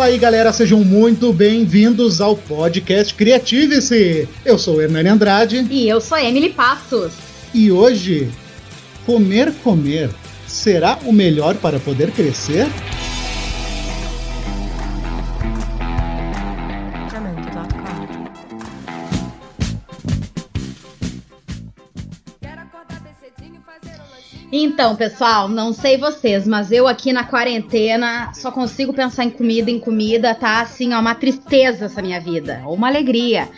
Fala aí, galera, sejam muito bem-vindos ao podcast Criative-se. Eu sou o Hernani Andrade. E eu sou a Emily Passos. E hoje, comer, comer, será o melhor para poder crescer? Então, pessoal, não sei vocês, mas eu aqui na quarentena só consigo pensar em comida, em comida, tá assim, ó, uma tristeza essa minha vida, ou uma alegria.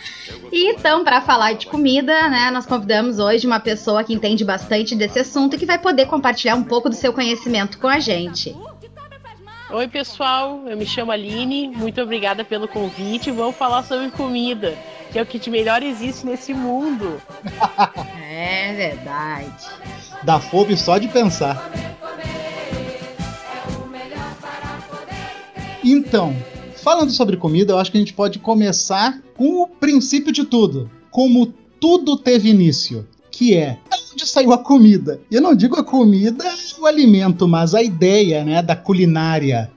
E então, para falar de comida, né, nós convidamos hoje uma pessoa que entende bastante desse assunto e que vai poder compartilhar um pouco do seu conhecimento com a gente. Oi, pessoal, eu me chamo Aline, muito obrigada pelo convite. Vamos falar sobre comida, que é o que de melhor existe nesse mundo. é verdade. Dá fome só de pensar. Então, falando sobre comida, eu acho que a gente pode começar com o princípio de tudo. Como tudo teve início, que é onde saiu a comida. E eu não digo a comida, o alimento, mas a ideia, né, da culinária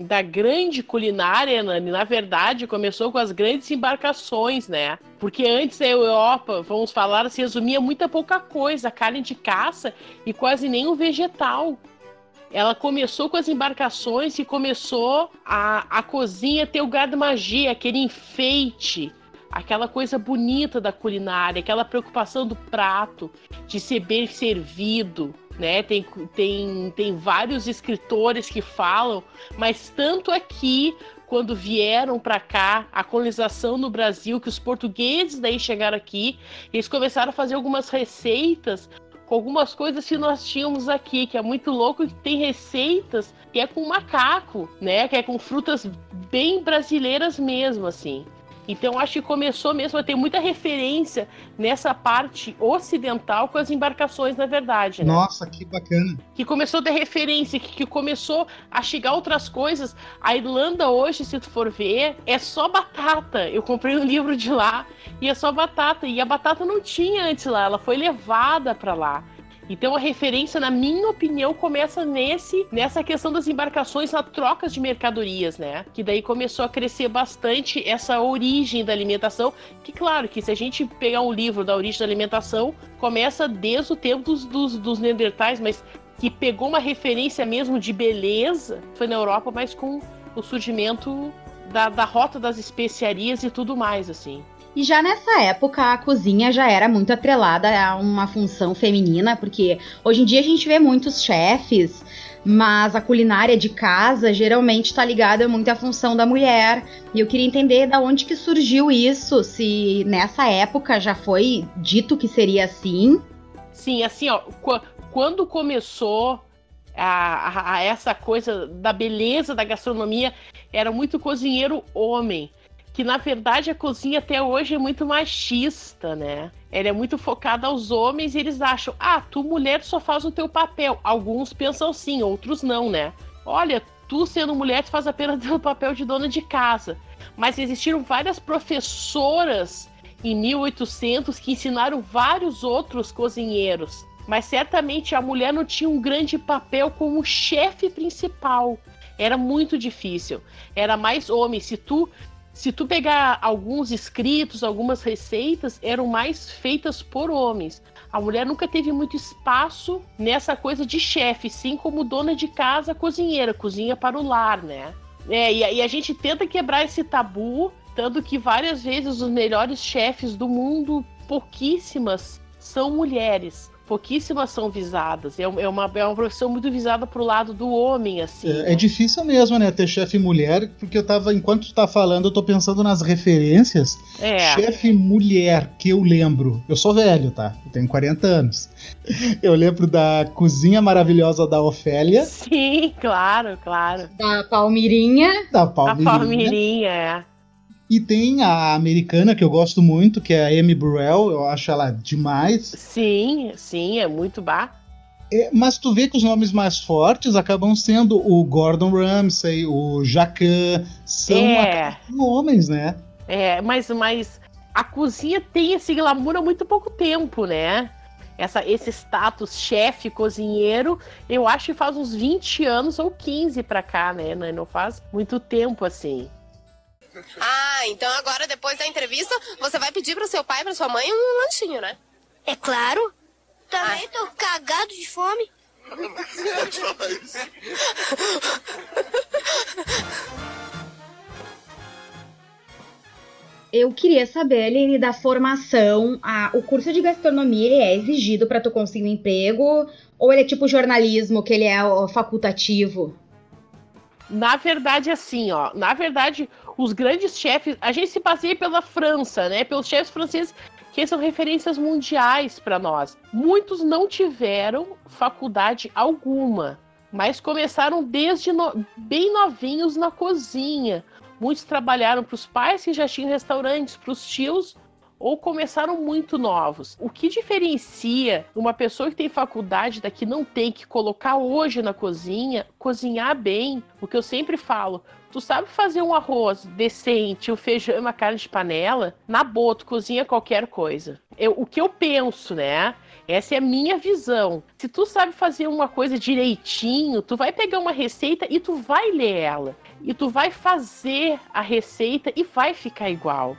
da grande culinária, Nani, na verdade, começou com as grandes embarcações, né? Porque antes a Europa, vamos falar, se resumia muita pouca coisa, carne de caça e quase nenhum vegetal. Ela começou com as embarcações e começou a, a cozinha ter o gado magia, aquele enfeite, aquela coisa bonita da culinária, aquela preocupação do prato, de ser bem servido, né? Tem, tem, tem vários escritores que falam, mas tanto aqui quando vieram para cá, a colonização no Brasil, que os portugueses daí chegaram aqui, eles começaram a fazer algumas receitas com algumas coisas que nós tínhamos aqui, que é muito louco, que tem receitas que é com macaco, né? Que é com frutas bem brasileiras mesmo, assim. Então acho que começou mesmo a ter muita referência nessa parte ocidental com as embarcações, na verdade. Né? Nossa, que bacana. Que começou a ter referência, que, que começou a chegar outras coisas. A Irlanda hoje, se tu for ver, é só batata. Eu comprei um livro de lá e é só batata. E a batata não tinha antes lá, ela foi levada para lá. Então a referência, na minha opinião, começa nesse nessa questão das embarcações na trocas de mercadorias, né? Que daí começou a crescer bastante essa origem da alimentação. Que claro que se a gente pegar um livro da origem da alimentação, começa desde o tempo dos, dos, dos Neandertais, mas que pegou uma referência mesmo de beleza, foi na Europa, mas com o surgimento da, da rota das especiarias e tudo mais, assim. E já nessa época a cozinha já era muito atrelada a uma função feminina, porque hoje em dia a gente vê muitos chefes, mas a culinária de casa geralmente está ligada muito à função da mulher. E eu queria entender da onde que surgiu isso, se nessa época já foi dito que seria assim. Sim, assim, ó, quando começou a, a, a essa coisa da beleza da gastronomia, era muito cozinheiro homem que na verdade a cozinha até hoje é muito machista, né? Ela é muito focada aos homens e eles acham, ah, tu mulher só faz o teu papel. Alguns pensam sim, outros não, né? Olha, tu sendo mulher, tu faz apenas o papel de dona de casa. Mas existiram várias professoras em 1800 que ensinaram vários outros cozinheiros. Mas certamente a mulher não tinha um grande papel como chefe principal. Era muito difícil. Era mais homem. Se tu se tu pegar alguns escritos, algumas receitas, eram mais feitas por homens. A mulher nunca teve muito espaço nessa coisa de chefe, sim como dona de casa, cozinheira, cozinha para o lar, né? É, e, e a gente tenta quebrar esse tabu, tanto que várias vezes os melhores chefes do mundo, pouquíssimas, são mulheres pouquíssimas são visadas. É, é uma, é uma profissão muito visada pro lado do homem, assim. É, né? é difícil mesmo, né, ter chefe mulher, porque eu tava, enquanto tu tá falando, eu tô pensando nas referências. É. Chefe mulher, que eu lembro. Eu sou velho, tá? Eu tenho 40 anos. Eu lembro da cozinha maravilhosa da Ofélia. Sim, claro, claro. Da Palmirinha. Da Palmirinha. A Palmirinha, é. E tem a americana, que eu gosto muito, que é a Amy Burrell, eu acho ela demais. Sim, sim, é muito bar. É, mas tu vê que os nomes mais fortes acabam sendo o Gordon Ramsay, o Jacan, são é. homens, né? É, mas, mas a cozinha tem esse glamour há muito pouco tempo, né? essa, esse status chefe, cozinheiro, eu acho que faz uns 20 anos ou 15 pra cá, né? Não faz muito tempo assim. Ah, então agora, depois da entrevista, você vai pedir pro seu pai e pra sua mãe um lanchinho, né? É claro. Também ah. tô cagado de fome. Eu queria saber, Aline, da formação. A, o curso de gastronomia ele é exigido para tu conseguir um emprego? Ou ele é tipo jornalismo, que ele é facultativo? Na verdade, assim, ó. Na verdade, os grandes chefes. A gente se baseia pela França, né? Pelos chefes franceses, que são referências mundiais para nós. Muitos não tiveram faculdade alguma, mas começaram desde no... bem novinhos na cozinha Muitos trabalharam para os pais que já tinham restaurantes, para os tios ou começaram muito novos. O que diferencia uma pessoa que tem faculdade da que não tem que colocar hoje na cozinha, cozinhar bem? O que eu sempre falo, tu sabe fazer um arroz decente, um feijão e uma carne de panela? Na boa, tu cozinha qualquer coisa. Eu, o que eu penso, né? Essa é a minha visão. Se tu sabe fazer uma coisa direitinho, tu vai pegar uma receita e tu vai ler ela. E tu vai fazer a receita e vai ficar igual.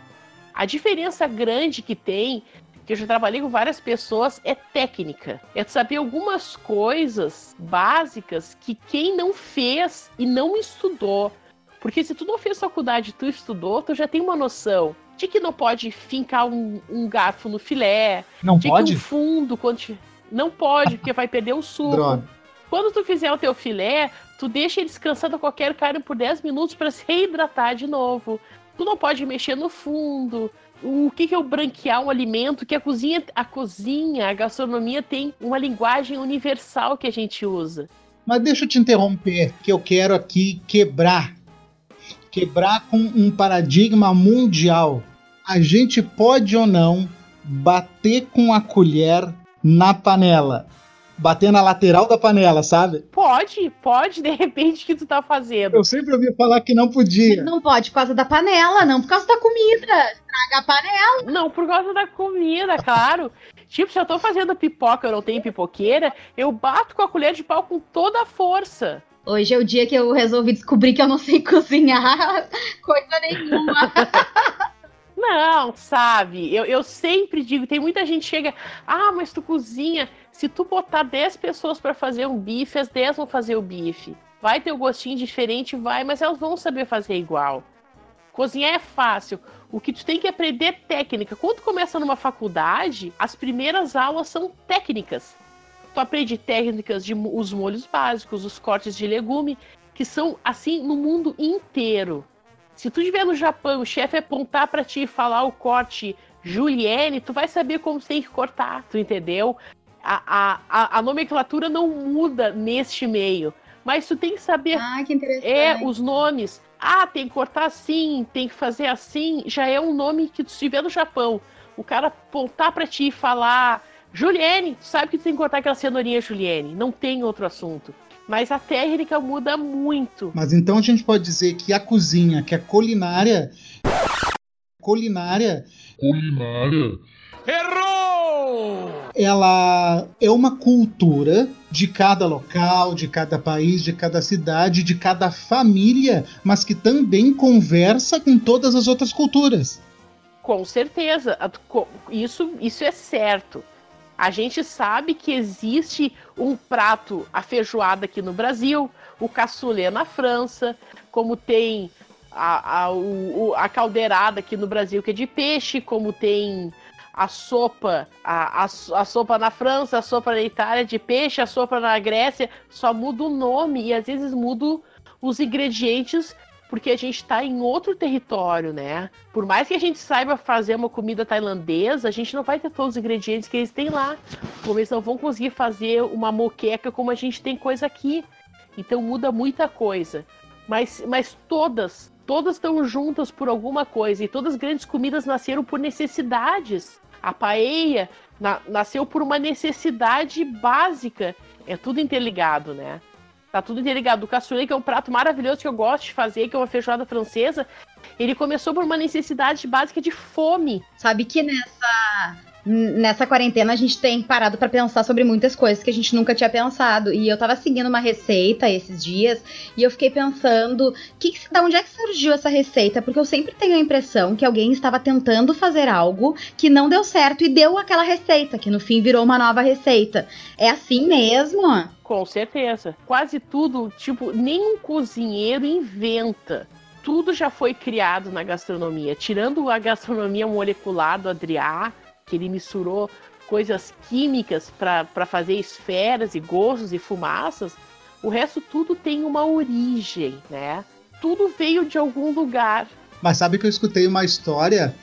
A diferença grande que tem, que eu já trabalhei com várias pessoas, é técnica. É saber algumas coisas básicas que quem não fez e não estudou. Porque se tu não fez faculdade e tu estudou, tu já tem uma noção de que não pode fincar um, um garfo no filé. Não de pode? Que um fundo quando Não pode, porque vai perder o suco. Droga. Quando tu fizer o teu filé, tu deixa ele descansando a qualquer carne por 10 minutos para se reidratar de novo. Tu não pode mexer no fundo. O que, é o branquear um alimento? Que a cozinha, a cozinha, a gastronomia tem uma linguagem universal que a gente usa. Mas deixa eu te interromper, que eu quero aqui quebrar quebrar com um paradigma mundial a gente pode ou não bater com a colher na panela. Bater na lateral da panela, sabe? Pode, pode, de repente, que tu tá fazendo. Eu sempre ouvi falar que não podia. Não pode por causa da panela, não por causa da comida. Traga a panela. Não, por causa da comida, claro. tipo, se eu tô fazendo pipoca e eu não tenho pipoqueira, eu bato com a colher de pau com toda a força. Hoje é o dia que eu resolvi descobrir que eu não sei cozinhar coisa nenhuma. Não, sabe? Eu, eu sempre digo, tem muita gente que chega, ah, mas tu cozinha. Se tu botar 10 pessoas para fazer um bife, as 10 vão fazer o bife. Vai ter um gostinho diferente, vai, mas elas vão saber fazer igual. Cozinhar é fácil. O que tu tem que aprender é técnica. Quando começa numa faculdade, as primeiras aulas são técnicas. Tu aprende técnicas de os molhos básicos, os cortes de legume, que são assim no mundo inteiro. Se tu estiver no Japão, o chefe apontar para ti e falar o corte julienne, tu vai saber como tem que cortar, tu entendeu? A, a, a, nomenclatura não muda neste meio, mas tu tem que saber ah, que é os nomes. Ah, tem que cortar assim, tem que fazer assim, já é um nome que tu estiver no Japão. O cara apontar para ti e falar julienne, tu sabe que tu tem que cortar aquela cenourinha julienne, não tem outro assunto. Mas a técnica muda muito. Mas então a gente pode dizer que a cozinha, que a culinária. Culinária. Culinária. Errou! Ela é uma cultura de cada local, de cada país, de cada cidade, de cada família, mas que também conversa com todas as outras culturas. Com certeza, isso, isso é certo. A gente sabe que existe um prato, a feijoada aqui no Brasil, o cassoulet na França, como tem a, a, o, a caldeirada aqui no Brasil, que é de peixe, como tem a sopa, a, a, a, sopa na França, a sopa na Itália de peixe, a sopa na Grécia, só muda o nome e às vezes muda os ingredientes porque a gente está em outro território, né? Por mais que a gente saiba fazer uma comida tailandesa, a gente não vai ter todos os ingredientes que eles têm lá. Como eles não vão conseguir fazer uma moqueca como a gente tem coisa aqui. Então muda muita coisa. Mas, mas todas, todas estão juntas por alguma coisa. E todas as grandes comidas nasceram por necessidades. A paella na, nasceu por uma necessidade básica. É tudo interligado, né? Tá tudo interligado. O cassoulet, que é um prato maravilhoso que eu gosto de fazer, que é uma feijoada francesa, ele começou por uma necessidade básica de fome. Sabe que nessa nessa quarentena a gente tem parado para pensar sobre muitas coisas que a gente nunca tinha pensado. E eu tava seguindo uma receita esses dias e eu fiquei pensando, que, que, da onde é que surgiu essa receita? Porque eu sempre tenho a impressão que alguém estava tentando fazer algo que não deu certo e deu aquela receita, que no fim virou uma nova receita. É assim mesmo? Com certeza. Quase tudo, tipo, nenhum cozinheiro inventa tudo já foi criado na gastronomia. Tirando a gastronomia molecular do Adriá, que ele misturou coisas químicas para fazer esferas e gostos e fumaças, o resto tudo tem uma origem, né? Tudo veio de algum lugar. Mas sabe que eu escutei uma história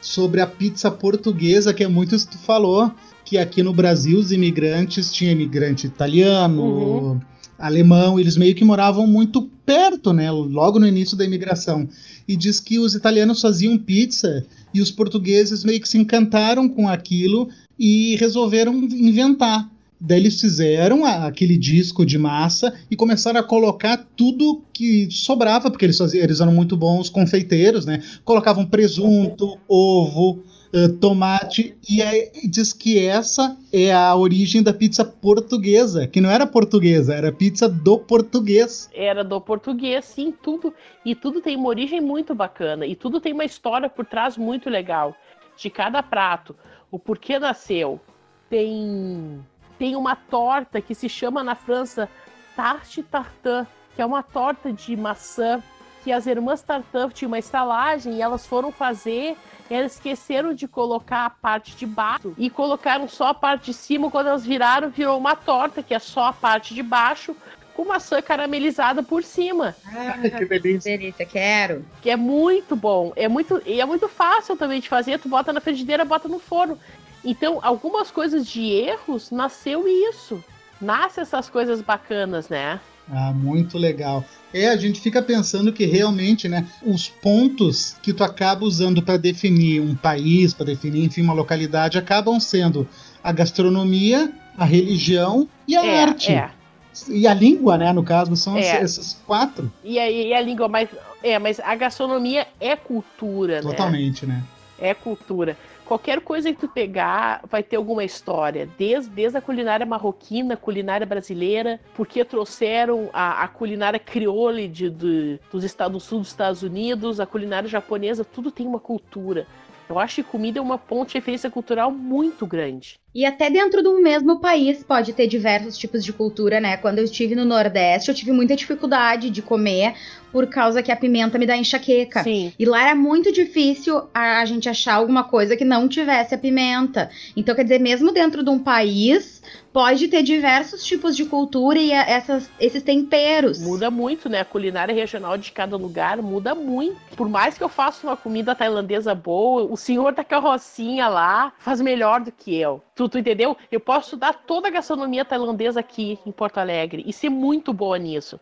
sobre a pizza portuguesa, que é muito isso que tu falou, que aqui no Brasil os imigrantes, tinha imigrante italiano, uhum. Alemão, eles meio que moravam muito perto, né? Logo no início da imigração. E diz que os italianos faziam pizza e os portugueses meio que se encantaram com aquilo e resolveram inventar. Daí eles fizeram aquele disco de massa e começaram a colocar tudo que sobrava, porque eles, faziam, eles eram muito bons confeiteiros, né? Colocavam presunto, ovo, uh, tomate, e aí diz que essa é a origem da pizza portuguesa, que não era portuguesa, era pizza do português. Era do português, sim, tudo. E tudo tem uma origem muito bacana, e tudo tem uma história por trás muito legal. De cada prato, o porquê nasceu. Tem, tem uma torta que se chama na França tarte tartin, que é uma torta de maçã que as irmãs Tartan tinham uma estalagem e elas foram fazer elas esqueceram de colocar a parte de baixo e colocaram só a parte de cima. Quando elas viraram, virou uma torta, que é só a parte de baixo, com maçã caramelizada por cima. Ah, que delícia. delícia, quero. Que é muito bom. É muito, e é muito fácil também de fazer. Tu bota na frigideira, bota no forno. Então, algumas coisas de erros nasceu isso. Nasce essas coisas bacanas, né? Ah, muito legal. É, a gente fica pensando que realmente, né, os pontos que tu acaba usando para definir um país, para definir, enfim, uma localidade, acabam sendo a gastronomia, a religião e a é, arte. É. E a língua, né, no caso, são é. essas quatro. E a, e a língua, mas, é, mas a gastronomia é cultura, Totalmente, né? Totalmente, né? É cultura qualquer coisa que tu pegar vai ter alguma história, desde, desde a culinária marroquina, culinária brasileira, porque trouxeram a, a culinária crioulo de, de, dos estados do sul dos Estados Unidos, a culinária japonesa, tudo tem uma cultura. Eu acho que comida é uma ponte de referência cultural muito grande. E até dentro do mesmo país pode ter diversos tipos de cultura, né? Quando eu estive no Nordeste, eu tive muita dificuldade de comer por causa que a pimenta me dá enxaqueca. Sim. E lá era muito difícil a gente achar alguma coisa que não tivesse a pimenta. Então, quer dizer, mesmo dentro de um país, pode ter diversos tipos de cultura e essas, esses temperos. Muda muito, né? A culinária regional de cada lugar muda muito. Por mais que eu faça uma comida tailandesa boa, o senhor da carrocinha lá faz melhor do que eu. Tu, tu entendeu? Eu posso estudar toda a gastronomia tailandesa aqui em Porto Alegre e ser muito boa nisso.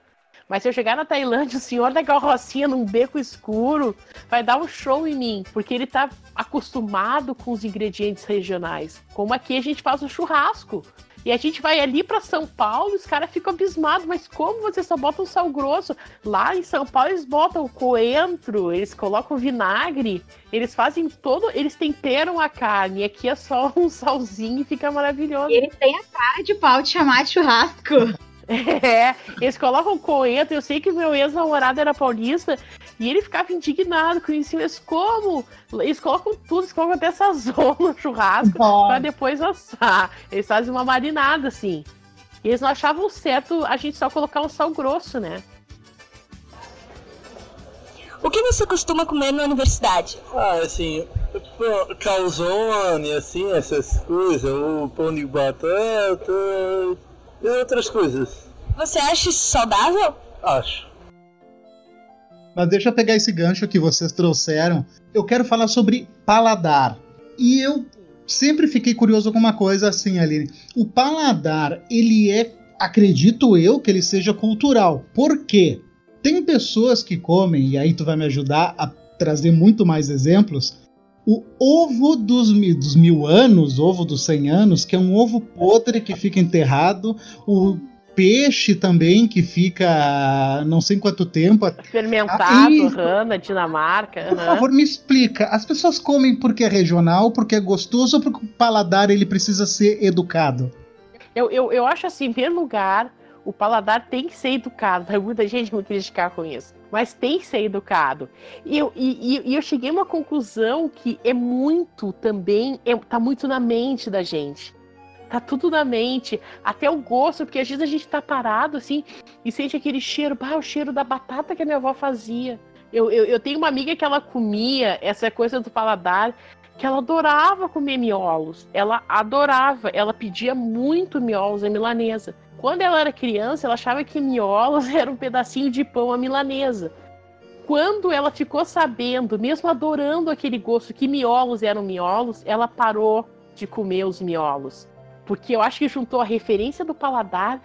Mas se eu chegar na Tailândia, o senhor da carrocinha num beco escuro vai dar um show em mim, porque ele tá acostumado com os ingredientes regionais. Como aqui a gente faz o churrasco. E a gente vai ali para São Paulo, os caras ficam abismados, mas como você só bota um sal grosso? Lá em São Paulo eles botam coentro, eles colocam vinagre, eles fazem todo, eles temperam a carne, e aqui é só um salzinho e fica maravilhoso. E eles têm a cara de pau de chamar de churrasco. É, eles colocam coentro. Eu sei que meu ex-namorado era paulista e ele ficava indignado com isso. Mas como? Eles colocam tudo, eles colocam até sazon no churrasco para depois assar. Eles fazem uma marinada assim. E eles não achavam certo a gente só colocar um sal grosso, né? O que você costuma comer na universidade? Ah, assim, calzone, assim, essas coisas, o pão de batata, e outras coisas. Você acha isso saudável? Acho. Mas deixa eu pegar esse gancho que vocês trouxeram. Eu quero falar sobre paladar. E eu sempre fiquei curioso com uma coisa assim, Aline. O paladar, ele é, acredito eu, que ele seja cultural. Por quê? Tem pessoas que comem, e aí tu vai me ajudar a trazer muito mais exemplos, o ovo dos, dos mil anos, ovo dos cem anos, que é um ovo podre que fica enterrado, o peixe também que fica não sei quanto tempo. Fermentado, Ah, rana, Dinamarca. Por aham. favor, me explica. As pessoas comem porque é regional, porque é gostoso ou porque o paladar ele precisa ser educado? Eu, eu, eu acho assim, em primeiro lugar, o paladar tem que ser educado. Vai muita gente me criticar com isso. Mas tem que ser educado. E eu, e, e- eu cheguei a uma conclusão que é muito também, é, tá muito na mente da gente. Tá tudo na mente, até o gosto, porque às vezes a gente tá parado assim e sente aquele cheiro, o cheiro da batata que a minha avó fazia. Eu, eu, eu tenho uma amiga que ela comia essa coisa do paladar, que ela adorava comer miolos. Ela adorava, ela pedia muito miolos à milanesa. Quando ela era criança, ela achava que miolos era um pedacinho de pão à milanesa. Quando ela ficou sabendo, mesmo adorando aquele gosto, que miolos eram miolos, ela parou de comer os miolos. Porque eu acho que juntou a referência do paladar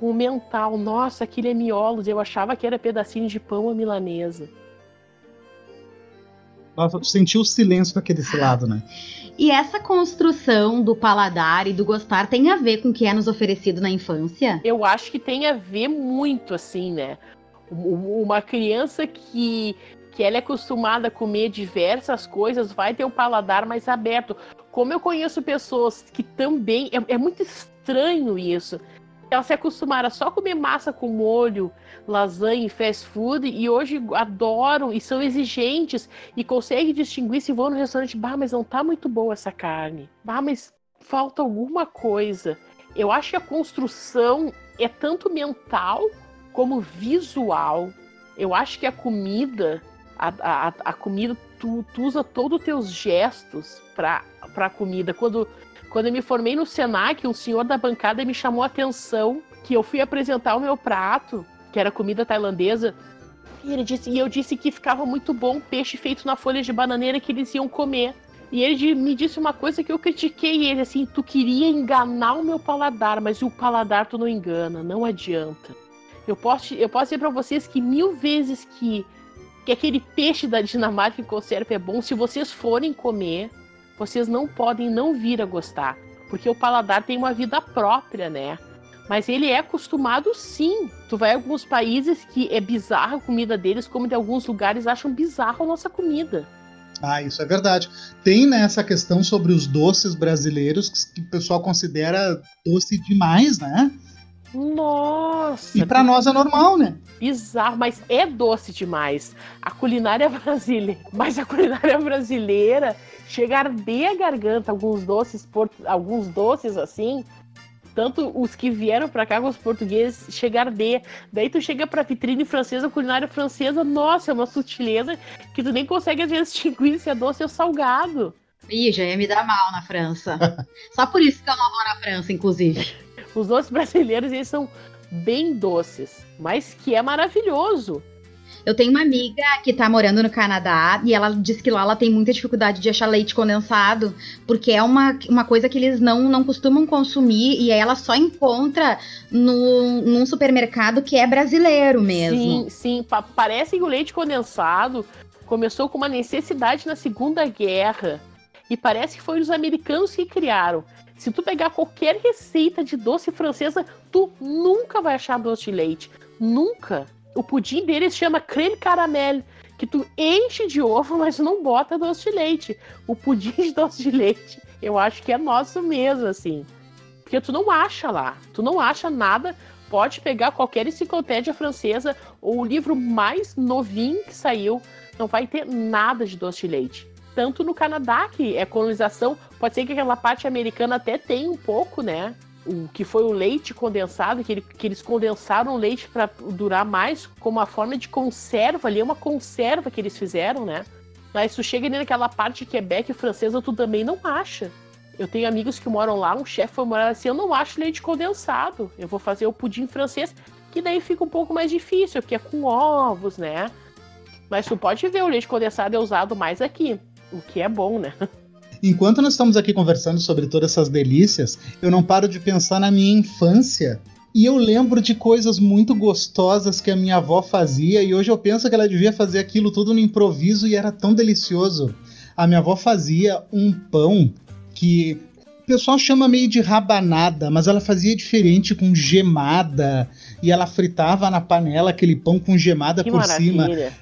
com o mental. Nossa, aquilo é miolos. Eu achava que era pedacinho de pão à milanesa. Nossa, sentiu o silêncio daquele lado, né? E essa construção do paladar e do gostar tem a ver com o que é nos oferecido na infância? eu acho que tem a ver muito, assim, né? Uma criança que, que ela é acostumada a comer diversas coisas vai ter um paladar mais aberto. Como eu conheço pessoas que também. É, é muito estranho isso. Elas se acostumaram a só comer massa com molho, lasanha e fast food e hoje adoram e são exigentes e conseguem distinguir se vão no restaurante. Bah, mas não tá muito boa essa carne. Bah, mas falta alguma coisa. Eu acho que a construção é tanto mental como visual. Eu acho que a comida, a, a, a comida, tu, tu usa todos os teus gestos para a comida. Quando, quando eu me formei no Senac, um senhor da bancada me chamou a atenção que eu fui apresentar o meu prato, que era comida tailandesa. E, ele disse, e eu disse que ficava muito bom peixe feito na folha de bananeira que eles iam comer. E ele me disse uma coisa que eu critiquei ele, assim, tu queria enganar o meu paladar, mas o paladar tu não engana, não adianta. Eu posso, eu posso dizer pra vocês que mil vezes que, que aquele peixe da Dinamarca em conserva é bom, se vocês forem comer, vocês não podem não vir a gostar. Porque o paladar tem uma vida própria, né? Mas ele é acostumado sim. Tu vai a alguns países que é bizarra a comida deles, como de alguns lugares acham bizarro a nossa comida. Ah, isso é verdade. Tem né, essa questão sobre os doces brasileiros que, que o pessoal considera doce demais, né? Nossa! E pra nós é normal, né? bizarro, mas é doce demais. A culinária brasileira, mas a culinária brasileira chega a arder a garganta alguns doces, port- alguns doces assim. Tanto os que vieram pra cá com os portugueses chega a arder. Daí tu chega pra vitrine francesa, culinária francesa, nossa, é uma sutileza que tu nem consegue às vezes distinguir se é doce ou salgado. Ih, já ia me dar mal na França. Só por isso que eu não vou na França, inclusive. Os doces brasileiros, eles são bem doces, mas que é maravilhoso. Eu tenho uma amiga que tá morando no Canadá e ela diz que lá ela tem muita dificuldade de achar leite condensado, porque é uma, uma coisa que eles não, não costumam consumir e aí ela só encontra no, num supermercado que é brasileiro mesmo. Sim, sim. Pa- parece que o leite condensado começou com uma necessidade na Segunda Guerra. E parece que foi os americanos que criaram. Se tu pegar qualquer receita de doce francesa, tu nunca vai achar doce de leite. Nunca. O pudim deles chama creme caramel, que tu enche de ovo, mas não bota doce de leite. O pudim de doce de leite, eu acho que é nosso mesmo, assim. Porque tu não acha lá. Tu não acha nada pode pegar qualquer enciclopédia francesa ou o livro mais novinho que saiu, não vai ter nada de doce de leite. Tanto no Canadá, que é colonização, pode ser que aquela parte americana até tenha um pouco, né? O que foi o leite condensado, que, ele- que eles condensaram o leite para durar mais, como uma forma de conserva ali, é uma conserva que eles fizeram, né? Mas tu chega ali naquela parte de Quebec francesa, tu também não acha. Eu tenho amigos que moram lá, um chefe foi morar assim, eu não acho leite condensado. Eu vou fazer o pudim francês, que daí fica um pouco mais difícil, porque é com ovos, né? Mas tu pode ver, o leite condensado é usado mais aqui, o que é bom, né? Enquanto nós estamos aqui conversando sobre todas essas delícias, eu não paro de pensar na minha infância. E eu lembro de coisas muito gostosas que a minha avó fazia, e hoje eu penso que ela devia fazer aquilo tudo no improviso e era tão delicioso. A minha avó fazia um pão que O pessoal chama meio de rabanada, mas ela fazia diferente com gemada. E ela fritava na panela aquele pão com gemada Que por cima. maravilha. É-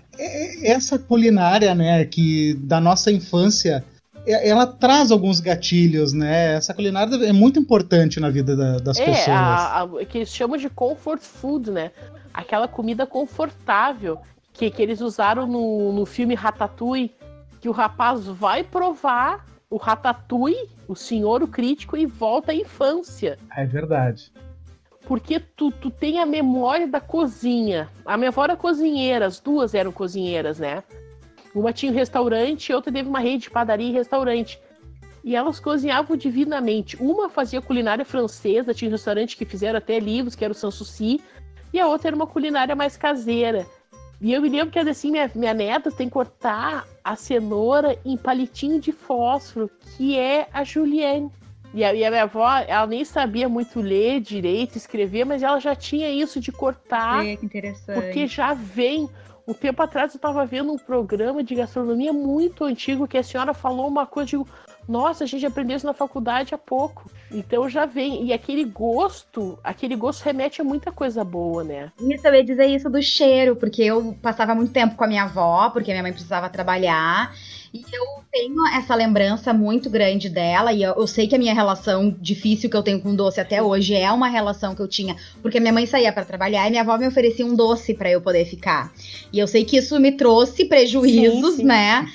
Essa culinária, né, que da nossa infância, é- ela traz alguns gatilhos, né? Essa culinária é muito importante na vida da- das É, pessoas. a, a- que eles chamam de comfort food, né? Aquela comida confortável que, que eles usaram no, no filme Ratatouille, que o rapaz vai provar o Ratatouille, o senhor, o crítico, e volta à infância. É verdade. Porque tu, tu tem a memória da cozinha. A minha avó era cozinheira, as duas eram cozinheiras, né? Uma tinha um restaurante outra teve uma rede de padaria e restaurante. E elas cozinhavam divinamente. Uma fazia culinária francesa, tinha um restaurante que fizeram até livros, que era o Sanssouci, e a outra era uma culinária mais caseira. E eu me lembro que assim, minha, minha neta tem que cortar a cenoura em palitinho de fósforo, que é a Julienne. E a, e a minha avó, ela nem sabia muito ler direito, escrever, mas ela já tinha isso de cortar, É, que interessante. porque já vem. Um tempo atrás eu estava vendo um programa de gastronomia muito antigo que a senhora falou uma coisa, digo, nossa, a gente aprendeu isso na faculdade há pouco. Então já vem. E aquele gosto, aquele gosto remete a muita coisa boa, né? Isso, eu ia dizer isso do cheiro, porque eu passava muito tempo com a minha avó, porque minha mãe precisava trabalhar. E eu tenho essa lembrança muito grande dela, e eu, eu sei que a minha relação difícil que eu tenho com doce até hoje é uma relação que eu tinha, porque minha mãe saía para trabalhar e minha avó me oferecia um doce para eu poder ficar. E eu sei que isso me trouxe prejuízos, Sim, sim. né?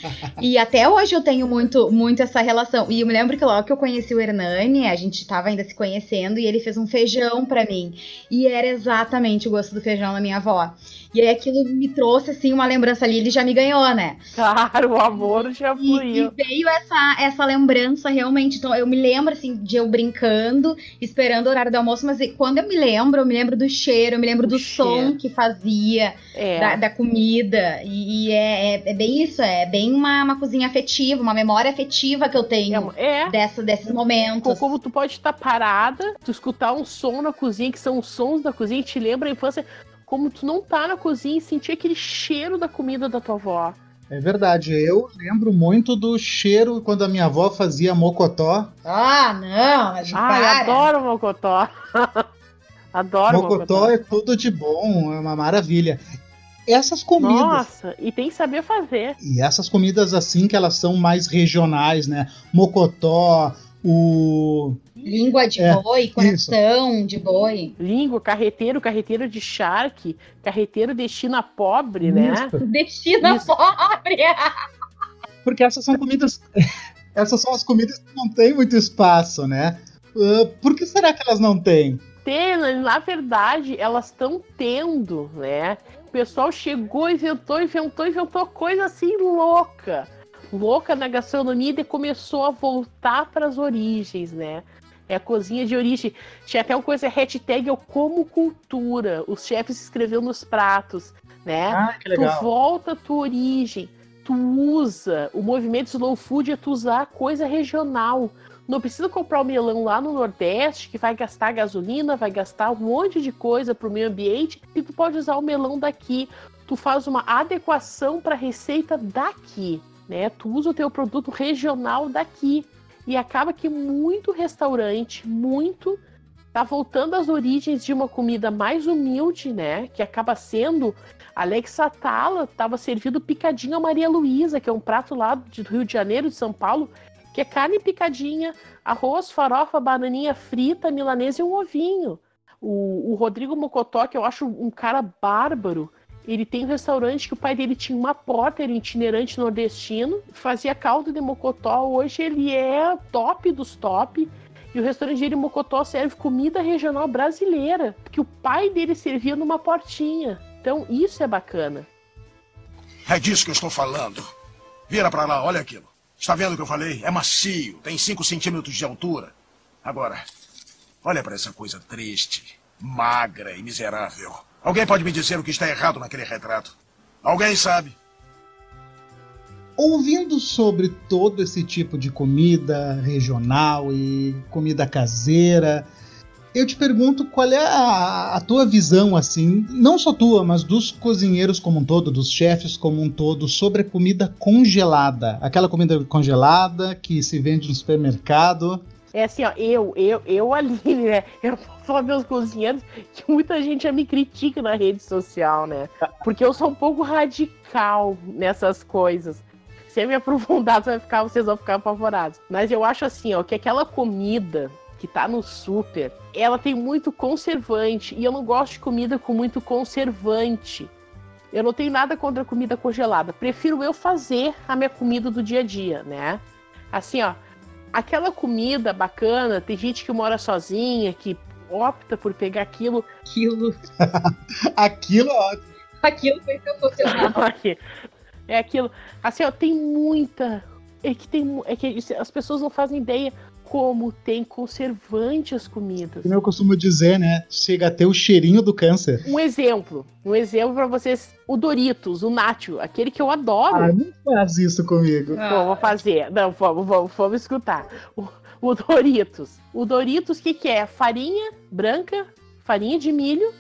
E até hoje eu tenho muito, muito essa relação. E eu me lembro que logo que eu conheci o Hernani, a gente tava ainda se conhecendo, e ele fez um feijão para mim. E era exatamente o gosto do feijão da minha avó. E aí aquilo me trouxe, assim, uma lembrança ali, ele já me ganhou, né? Claro, o amor já E, e fluiu. veio essa, essa lembrança realmente. Então, eu me lembro, assim, de eu brincando, esperando o horário do almoço, mas quando eu me lembro, eu me lembro do cheiro, eu me lembro O do som cheiro. que fazia, É. da, da comida. E, e é, é, é bem isso, é bem uma, uma cozinha afetiva, uma memória afetiva que eu tenho É, é. dessa, desses momentos. Co- Como tu pode estar parada, tu escutar um som na cozinha, que são os sons da cozinha, e te lembra a infância, como tu não tá na cozinha e sentir aquele cheiro da comida da tua avó. É verdade. Eu lembro muito do cheiro quando a minha avó fazia mocotó. Ah, não, mas Ai, para. adoro mocotó. adoro Mocotó mocotó. é tudo de bom, é uma maravilha. Essas comidas. Nossa, e tem que saber fazer. E essas comidas assim que elas são mais regionais, né? Mocotó, o Língua de É, boi, coração de boi. Língua, carreteiro, carreteiro de charque, carreteiro de China pobre, né? Isso. Destina Isso. pobre. Porque essas são comidas. essas são as comidas que não têm muito espaço, né? Ah, por que será que elas não têm? Tem, na verdade, elas estão tendo, né? O pessoal chegou, inventou, inventou, inventou coisa assim louca. Louca na gastronomia e começou a voltar para as origens, né? É a cozinha de origem. Tinha até uma coisa, hashtag eu como cultura. Os chefes escreveram nos pratos, né? Ah, que Tu volta à tua origem. Tu usa. O movimento slow food é tu usar coisa regional. Não precisa comprar o melão lá no Nordeste, que vai gastar gasolina, vai gastar um monte de coisa pro meio ambiente, e tu pode usar o melão daqui. Tu faz uma adequação para a receita daqui, né? Tu usa o teu produto regional daqui. E acaba que muito restaurante, muito tá voltando às origens de uma comida mais humilde, né? Que acaba sendo Alex Atala estava servindo picadinho a Maria Luísa, que é um prato lá do Rio de Janeiro, de São Paulo, que é carne picadinha, arroz, farofa, bananinha frita, milanesa e um ovinho. O, o Rodrigo Mocotó, que eu acho um cara bárbaro, ele tem um restaurante que o pai dele tinha uma porta, era um itinerante nordestino, fazia caldo de mocotó. Hoje ele é top dos top. E o restaurante dele Mocotó serve comida regional brasileira, que o pai dele servia numa portinha. Então isso é bacana. É disso que eu estou falando. Vira pra lá, olha aquilo. Está vendo o que eu falei? É macio, tem 5 centímetros de altura. Agora, olha para essa coisa triste, magra e miserável. Alguém pode me dizer o que está errado naquele retrato? Alguém sabe? Ouvindo sobre todo esse tipo de comida regional e comida caseira, eu te pergunto qual é a, a tua visão, assim, não só tua, mas dos cozinheiros como um todo, dos chefes como um todo, sobre a comida congelada. Aquela comida congelada que se vende no supermercado. É assim, ó, eu, eu, eu ali, né? Eu falo meus cozinheiros que muita gente já me critica na rede social, né? Porque eu sou um pouco radical nessas coisas. Se eu me aprofundar, vai ficar, vocês vão ficar apavorados. Mas eu acho assim, ó, que aquela comida que tá no super, ela tem muito conservante. E eu não gosto de comida com muito conservante. Eu não tenho nada contra comida congelada. Prefiro eu fazer a minha comida do dia a dia, né? Assim, ó, aquela comida bacana, tem gente que mora sozinha, que opta por pegar aquilo. Aquilo. aquilo, ó. Aquilo foi sensacional. é aquilo. Assim, ó, tem muita. É que tem. É que as pessoas não fazem ideia como tem conservante as comidas. Como eu costumo dizer, né? Chega a ter o cheirinho do câncer. Um exemplo. Um exemplo para vocês. O Doritos, o Nacho, aquele que eu adoro. Ah, não faz isso comigo. Ah. Vou fazer. Não, vamos, vamos, vamos escutar. O, o Doritos. O Doritos, o que, que é? Farinha branca, farinha de milho,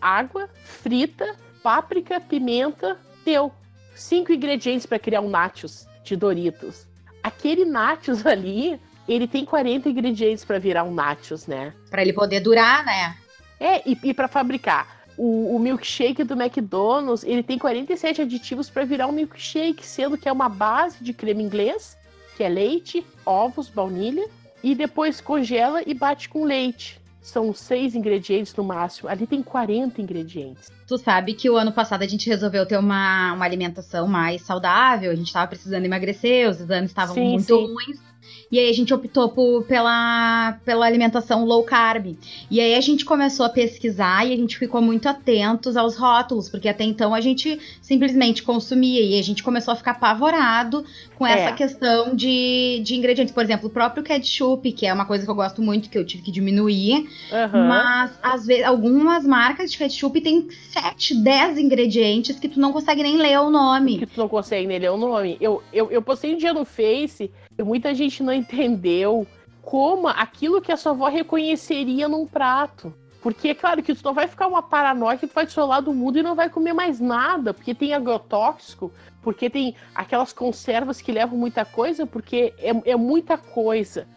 água, frita, páprica, pimenta, deu. Cinco ingredientes para criar um nachos de Doritos. Aquele nachos ali ele tem 40 ingredientes para virar um nachos, né? Para ele poder durar, né? É, e, e para fabricar. O, o, milkshake do McDonald's, ele tem 47 aditivos para virar um milkshake, sendo que é uma base de creme inglês, que é leite, ovos, baunilha, e depois congela e bate com leite. São seis ingredientes no máximo. Ali tem 40 ingredientes. Tu sabe que o ano passado a gente resolveu ter uma, uma alimentação mais saudável, a gente estava precisando emagrecer, os exames estavam muito sim. ruins. E aí a gente optou por, pela, pela alimentação low carb. E aí a gente começou a pesquisar e a gente ficou muito atentos aos rótulos, porque até então a gente simplesmente consumia e a gente começou a ficar apavorado com é. essa questão de, de ingredientes. Por exemplo, o próprio ketchup, que é uma coisa que eu gosto muito, que eu tive que diminuir. Uhum. Mas às vezes algumas marcas de ketchup tem 7, 10 ingredientes que tu não consegue nem ler o nome. Que tu não consegue nem ler o nome. Eu, eu, eu postei um dia no Face muita gente não entendeu como aquilo que a sua avó reconheceria num prato. Porque é claro que tu não vai ficar uma paranoia que tu vai isolar do mundo e não vai comer mais nada, porque tem agrotóxico, porque tem aquelas conservas que levam muita coisa, porque é, é muita coisa.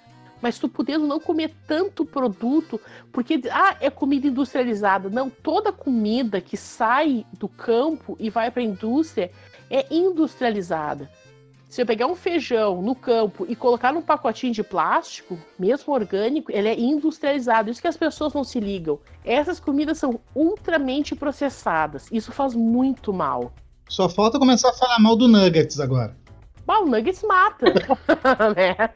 Mas tu podendo não comer tanto produto, porque ah, é comida industrializada. Não, toda comida que sai do campo e vai para a indústria é industrializada. Se eu pegar um feijão no campo e colocar num pacotinho de plástico, mesmo orgânico, ele é industrializado. Isso que as pessoas não se ligam. Essas comidas são ultramente processadas. Isso faz muito mal. Só falta começar a falar mal do Nuggets agora. Bah, o Nuggets mata. né?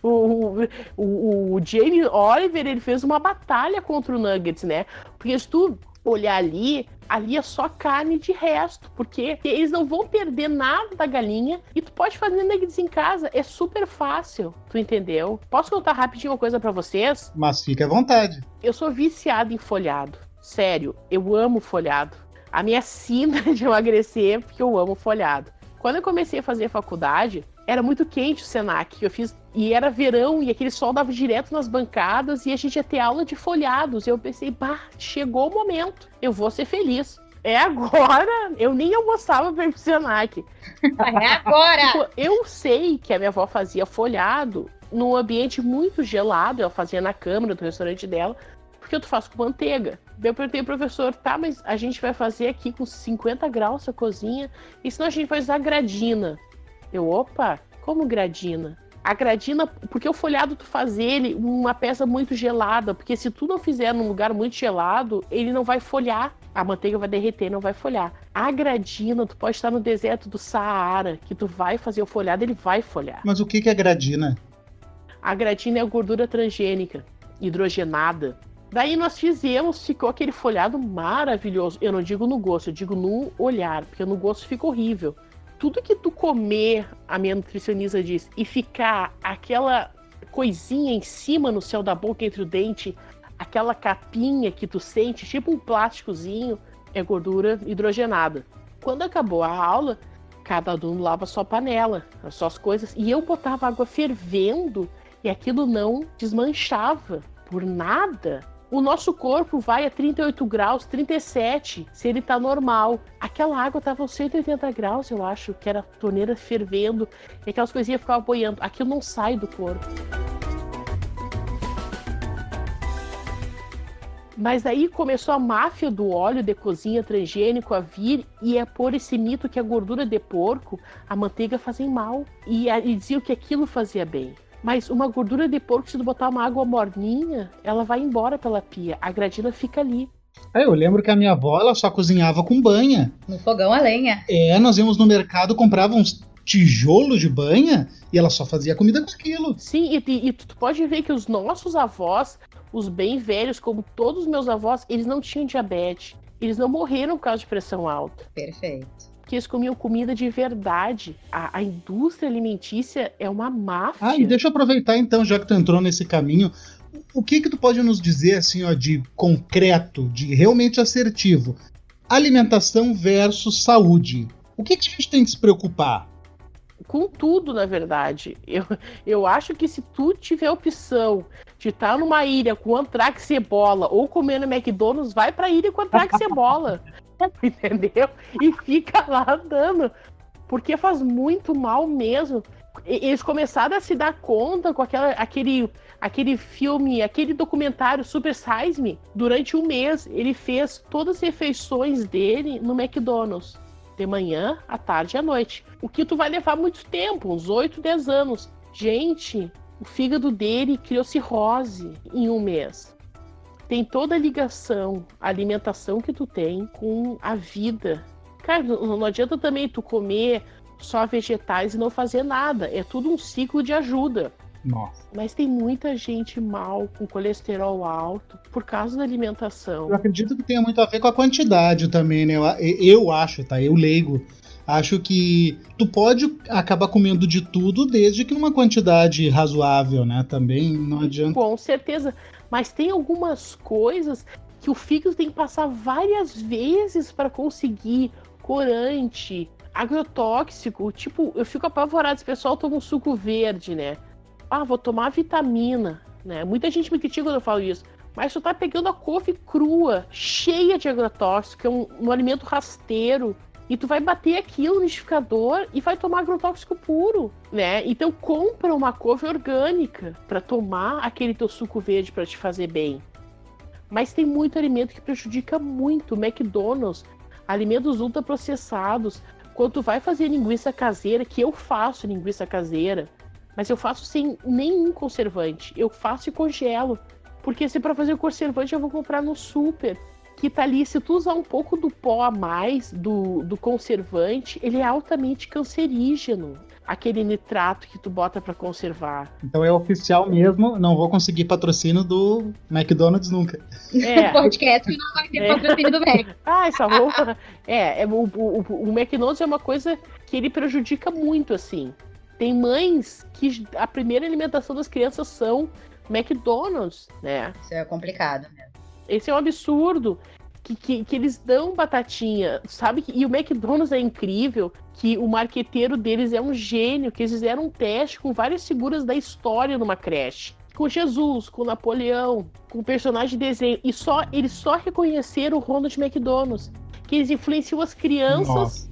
O, o, o, Jamie Oliver ele fez uma batalha contra o Nuggets, né? Porque se tu olhar ali, ali é só carne de resto, porque eles não vão perder nada da galinha e tu pode fazer nuggets em casa, é super fácil, tu entendeu? Posso contar rapidinho uma coisa para vocês? Mas fique à vontade. Eu sou viciado em folhado. Sério, eu amo folhado. A minha sina de emagrecer é porque eu amo folhado. Quando eu comecei a fazer faculdade, era muito quente o Senac. Eu fiz e era verão e aquele sol dava direto nas bancadas e a gente ia ter aula de folhados. E eu pensei, bah, chegou o momento, eu vou ser feliz. É agora! Eu nem almoçava para ir pro Senac. É agora! Tipo, eu sei que a minha avó fazia folhado num ambiente muito gelado, ela fazia na câmara do restaurante dela, porque eu faço com manteiga. Eu perguntei ao professor, tá, mas a gente vai fazer aqui com 50 graus a cozinha, e senão a gente vai usar gradina. Eu, opa, como gradina? A gradina, porque o folhado tu faz ele uma peça muito gelada, porque se tu não fizer num lugar muito gelado, ele não vai folhar. A manteiga vai derreter, não vai folhar. A gradina, tu pode estar no deserto do Saara, que tu vai fazer o folhado, ele vai folhar. Mas o que é gradina? A gradina é a gordura transgênica, hidrogenada. Daí nós fizemos, ficou aquele folhado maravilhoso. Eu não digo no gosto, eu digo no olhar, porque no gosto fica horrível tudo que tu comer, a minha nutricionista diz, e ficar aquela coisinha em cima no céu da boca entre o dente, aquela capinha que tu sente, tipo um plásticozinho, é gordura hidrogenada. Quando acabou a aula, cada aluno lava sua panela, as suas coisas, e eu botava água fervendo e aquilo não desmanchava por nada. O nosso corpo vai a 38 graus, 37, se ele tá normal. Aquela água tava aos 180 graus, eu acho, que era torneira fervendo, e aquelas coisinhas ficavam boiando. Aquilo não sai do corpo. Mas aí começou a máfia do óleo de cozinha transgênico a vir e é por esse mito que a gordura de porco, a manteiga fazem mal. E, e diziam que aquilo fazia bem. Mas uma gordura de porco, se tu botar uma água morninha, ela vai embora pela pia. A gradina fica ali. É, eu lembro que a minha avó ela só cozinhava com banha. No fogão a lenha. É, nós íamos no mercado, comprava uns tijolos de banha e ela só fazia comida com aquilo. Sim, e, e tu pode ver que os nossos avós, os bem velhos, como todos os meus avós, eles não tinham diabetes. Eles não morreram por causa de pressão alta. Perfeito. Porque eles comiam comida de verdade. A, a indústria alimentícia é uma máfia. Ah, e deixa eu aproveitar então, já que tu entrou nesse caminho, o que que tu pode nos dizer assim, ó, de concreto, de realmente assertivo? Alimentação versus saúde. O que que a gente tem que se preocupar? com tudo, na verdade. Eu, eu acho que se tu tiver a opção de estar numa ilha com antrax cebola ou comendo McDonald's, vai pra ilha com antrax cebola. Entendeu? E fica lá andando. Porque faz muito mal mesmo. Eles começaram a se dar conta com aquela, aquele, aquele filme, aquele documentário Super Size Me. Durante um mês, ele fez todas as refeições dele no McDonald's de manhã, à tarde e à noite. O que tu vai levar muito tempo, uns 8, 10 anos. Gente, o fígado dele criou cirrose em um mês. Tem toda a ligação, a alimentação que tu tem com a vida. Cara, não adianta também tu comer só vegetais e não fazer nada. É tudo um ciclo de ajuda. Nossa. Mas tem muita gente mal, com colesterol alto, por causa da alimentação. Eu acredito que tenha muito a ver com a quantidade também, né? Eu, eu acho, tá? Eu leigo. Acho que tu pode acabar comendo de tudo desde que numa quantidade razoável, né? Também não adianta. Com certeza. Mas tem algumas coisas que o fígado tem que passar várias vezes para conseguir corante, agrotóxico. Tipo, eu fico apavorado. Esse pessoal toma um suco verde, né? ah, vou tomar vitamina, né? Muita gente me critica quando eu falo isso. Mas tu tá pegando a couve crua, cheia de agrotóxico, é um, um alimento rasteiro, e tu vai bater aquilo no liquidificador e vai tomar agrotóxico puro, né? Então compra uma couve orgânica para tomar aquele teu suco verde para te fazer bem. Mas tem muito alimento que prejudica muito, McDonald's, alimentos ultraprocessados. Quando tu vai fazer linguiça caseira, que eu faço linguiça caseira, mas eu faço sem nenhum conservante. Eu faço e congelo. Porque se para fazer o conservante eu vou comprar no super. Que tá ali, se tu usar um pouco do pó a mais do, do conservante, ele é altamente cancerígeno. Aquele nitrato que tu bota para conservar. Então é oficial mesmo, não vou conseguir patrocínio do McDonald's nunca. É. podcast não vai ter é. patrocínio do Mac. Ah, essa roupa. é, é o, o, o McDonald's é uma coisa que ele prejudica muito, assim. Tem mães que a primeira alimentação das crianças são McDonald's, né? Isso é complicado mesmo. Esse é um absurdo. Que, que, que, eles dão batatinha, sabe? E o McDonald's é incrível, que o marqueteiro deles é um gênio, que eles fizeram um teste com várias figuras da história numa creche. Com Jesus, com Napoleão, com personagem de desenho. E só eles só reconheceram o Ronald McDonald's. Que eles influenciam as crianças Nossa.